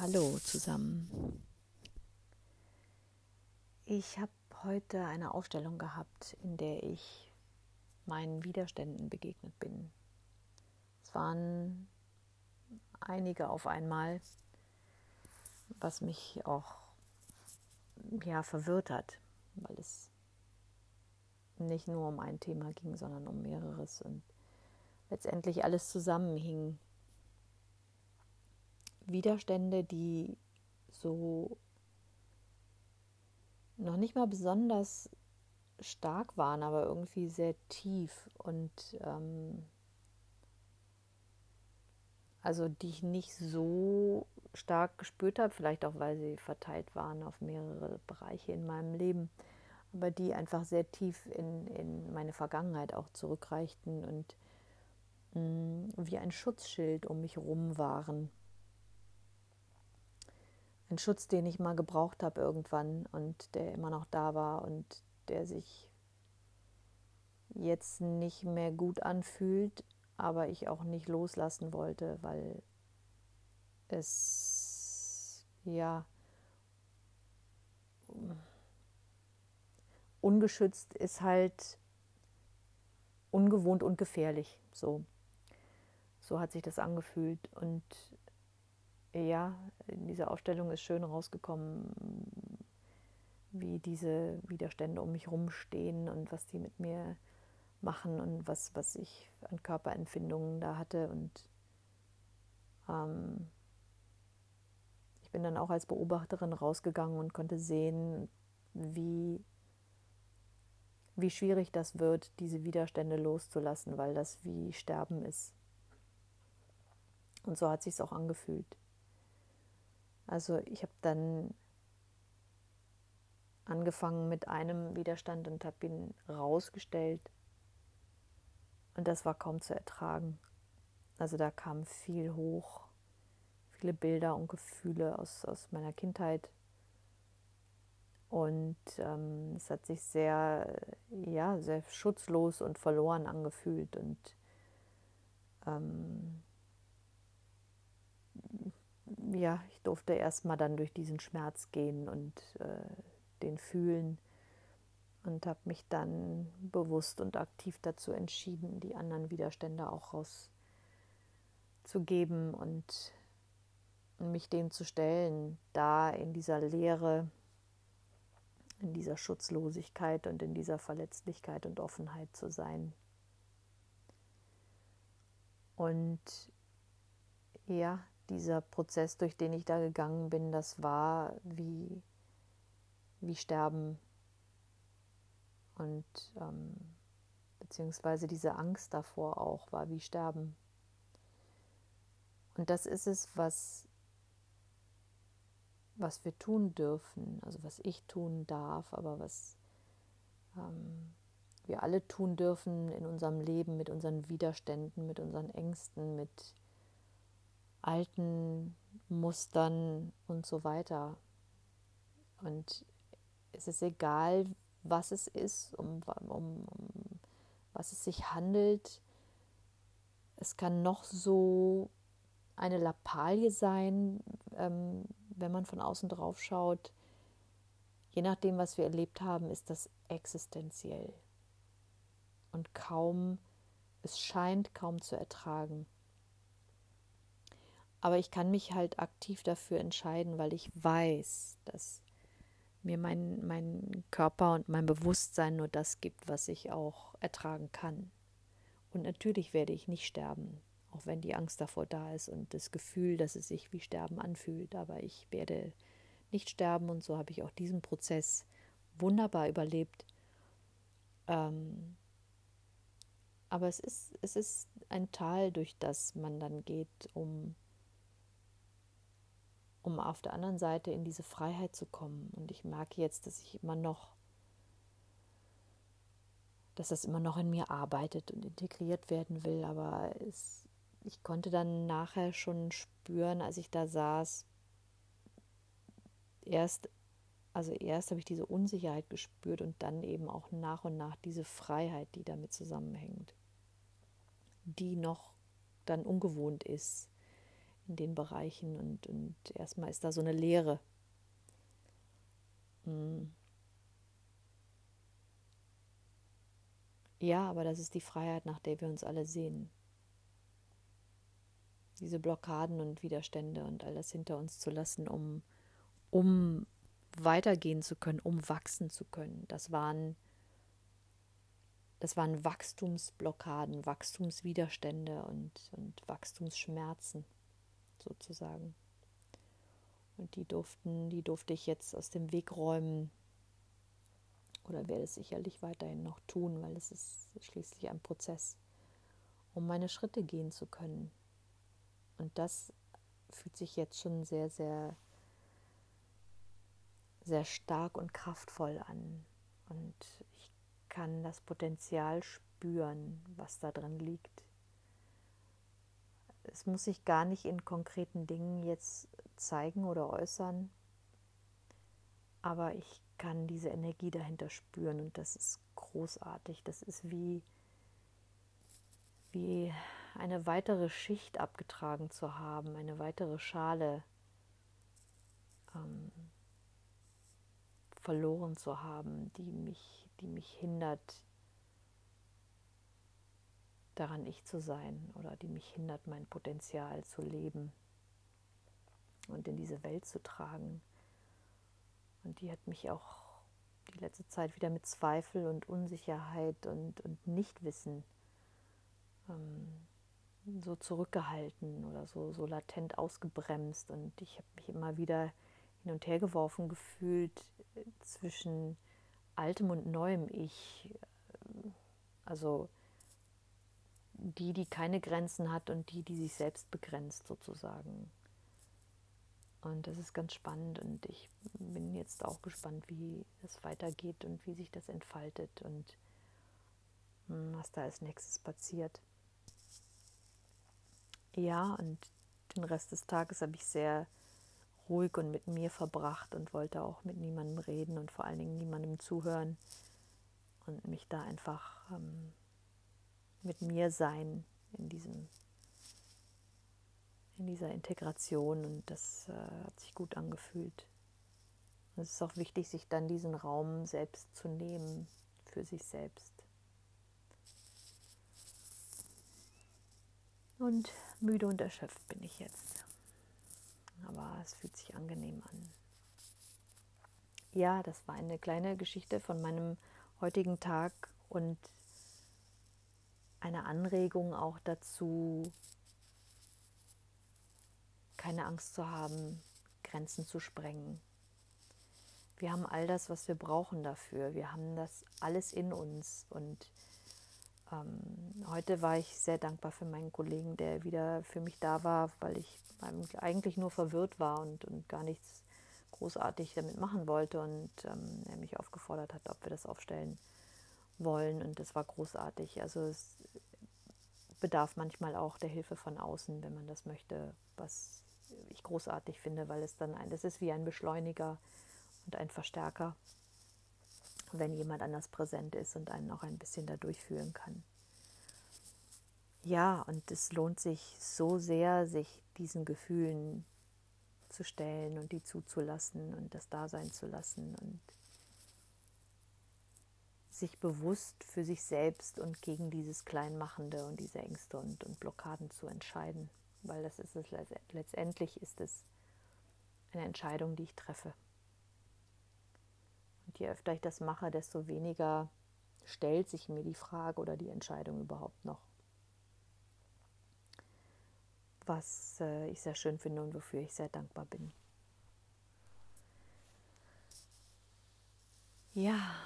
Hallo zusammen. Ich habe heute eine Ausstellung gehabt, in der ich meinen Widerständen begegnet bin. Es waren einige auf einmal, was mich auch ja, verwirrt hat, weil es nicht nur um ein Thema ging, sondern um mehreres und letztendlich alles zusammenhing Widerstände, die so noch nicht mal besonders stark waren, aber irgendwie sehr tief und ähm, also die ich nicht so stark gespürt habe, vielleicht auch weil sie verteilt waren auf mehrere Bereiche in meinem Leben, aber die einfach sehr tief in, in meine Vergangenheit auch zurückreichten und mh, mm, wie ein Schutzschild um mich herum waren ein Schutz, den ich mal gebraucht habe irgendwann und der immer noch da war und der sich jetzt nicht mehr gut anfühlt, aber ich auch nicht loslassen wollte, weil es ja ungeschützt ist halt ungewohnt und gefährlich. So, so hat sich das angefühlt und ja, in dieser Ausstellung ist schön rausgekommen, wie diese Widerstände um mich rumstehen und was die mit mir machen und was, was ich an Körperempfindungen da hatte. Und ähm, ich bin dann auch als Beobachterin rausgegangen und konnte sehen, wie, wie schwierig das wird, diese Widerstände loszulassen, weil das wie Sterben ist. Und so hat sich auch angefühlt. Also ich habe dann angefangen mit einem Widerstand und habe ihn rausgestellt. Und das war kaum zu ertragen. Also da kam viel hoch, viele Bilder und Gefühle aus, aus meiner Kindheit. Und ähm, es hat sich sehr, ja, sehr schutzlos und verloren angefühlt. Und ähm, ja, ich durfte erstmal dann durch diesen Schmerz gehen und äh, den fühlen und habe mich dann bewusst und aktiv dazu entschieden, die anderen Widerstände auch rauszugeben und mich dem zu stellen, da in dieser Leere, in dieser Schutzlosigkeit und in dieser Verletzlichkeit und Offenheit zu sein. Und ja, dieser Prozess, durch den ich da gegangen bin, das war wie, wie Sterben. Und ähm, beziehungsweise diese Angst davor auch war wie Sterben. Und das ist es, was, was wir tun dürfen, also was ich tun darf, aber was ähm, wir alle tun dürfen in unserem Leben mit unseren Widerständen, mit unseren Ängsten, mit alten Mustern und so weiter. Und es ist egal, was es ist, um, um, um was es sich handelt. Es kann noch so eine Lappalie sein, ähm, wenn man von außen drauf schaut. Je nachdem, was wir erlebt haben, ist das existenziell. Und kaum, es scheint kaum zu ertragen. Aber ich kann mich halt aktiv dafür entscheiden, weil ich weiß, dass mir mein, mein Körper und mein Bewusstsein nur das gibt, was ich auch ertragen kann. Und natürlich werde ich nicht sterben, auch wenn die Angst davor da ist und das Gefühl, dass es sich wie Sterben anfühlt. Aber ich werde nicht sterben und so habe ich auch diesen Prozess wunderbar überlebt. Ähm, aber es ist, es ist ein Tal, durch das man dann geht, um um auf der anderen Seite in diese Freiheit zu kommen. Und ich merke jetzt, dass ich immer noch, dass das immer noch in mir arbeitet und integriert werden will. Aber es, ich konnte dann nachher schon spüren, als ich da saß, erst, also erst habe ich diese Unsicherheit gespürt und dann eben auch nach und nach diese Freiheit, die damit zusammenhängt, die noch dann ungewohnt ist in den Bereichen und, und erstmal ist da so eine Leere. Hm. Ja, aber das ist die Freiheit, nach der wir uns alle sehen. Diese Blockaden und Widerstände und all das hinter uns zu lassen, um, um weitergehen zu können, um wachsen zu können. Das waren, das waren Wachstumsblockaden, Wachstumswiderstände und, und Wachstumsschmerzen sozusagen. Und die durften, die durfte ich jetzt aus dem Weg räumen, oder werde es sicherlich weiterhin noch tun, weil es ist schließlich ein Prozess, um meine Schritte gehen zu können. Und das fühlt sich jetzt schon sehr, sehr, sehr stark und kraftvoll an. Und ich kann das Potenzial spüren, was da drin liegt. Es muss sich gar nicht in konkreten Dingen jetzt zeigen oder äußern, aber ich kann diese Energie dahinter spüren und das ist großartig. Das ist wie, wie eine weitere Schicht abgetragen zu haben, eine weitere Schale ähm, verloren zu haben, die mich, die mich hindert, daran ich zu sein oder die mich hindert, mein Potenzial zu leben und in diese Welt zu tragen. Und die hat mich auch die letzte Zeit wieder mit Zweifel und Unsicherheit und, und Nichtwissen ähm, so zurückgehalten oder so, so latent ausgebremst. Und ich habe mich immer wieder hin und her geworfen gefühlt äh, zwischen altem und neuem Ich. Also die, die keine Grenzen hat und die, die sich selbst begrenzt sozusagen. Und das ist ganz spannend und ich bin jetzt auch gespannt, wie es weitergeht und wie sich das entfaltet und hm, was da als nächstes passiert. Ja, und den Rest des Tages habe ich sehr ruhig und mit mir verbracht und wollte auch mit niemandem reden und vor allen Dingen niemandem zuhören und mich da einfach ähm, mit mir sein in diesem in dieser Integration und das äh, hat sich gut angefühlt. es ist auch wichtig, sich dann diesen Raum selbst zu nehmen für sich selbst. Und müde und erschöpft bin ich jetzt. Aber es fühlt sich angenehm an. Ja, das war eine kleine Geschichte von meinem heutigen Tag und eine Anregung auch dazu, keine Angst zu haben, Grenzen zu sprengen. Wir haben all das, was wir brauchen dafür. Wir haben das alles in uns. Und ähm, heute war ich sehr dankbar für meinen Kollegen, der wieder für mich da war, weil ich eigentlich nur verwirrt war und, und gar nichts großartig damit machen wollte. Und ähm, er mich aufgefordert hat, ob wir das aufstellen wollen. Und das war großartig. Also es bedarf manchmal auch der Hilfe von außen, wenn man das möchte, was ich großartig finde, weil es dann ein, das ist wie ein Beschleuniger und ein Verstärker, wenn jemand anders präsent ist und einen auch ein bisschen da durchführen kann. Ja, und es lohnt sich so sehr, sich diesen Gefühlen zu stellen und die zuzulassen und das da sein zu lassen und sich bewusst für sich selbst und gegen dieses Kleinmachende und diese Ängste und, und Blockaden zu entscheiden weil das ist es letztendlich ist es eine Entscheidung, die ich treffe. Und je öfter ich das mache, desto weniger stellt sich mir die Frage oder die Entscheidung überhaupt noch. Was äh, ich sehr schön finde und wofür ich sehr dankbar bin. Ja,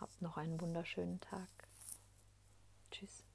habt noch einen wunderschönen Tag. Tschüss.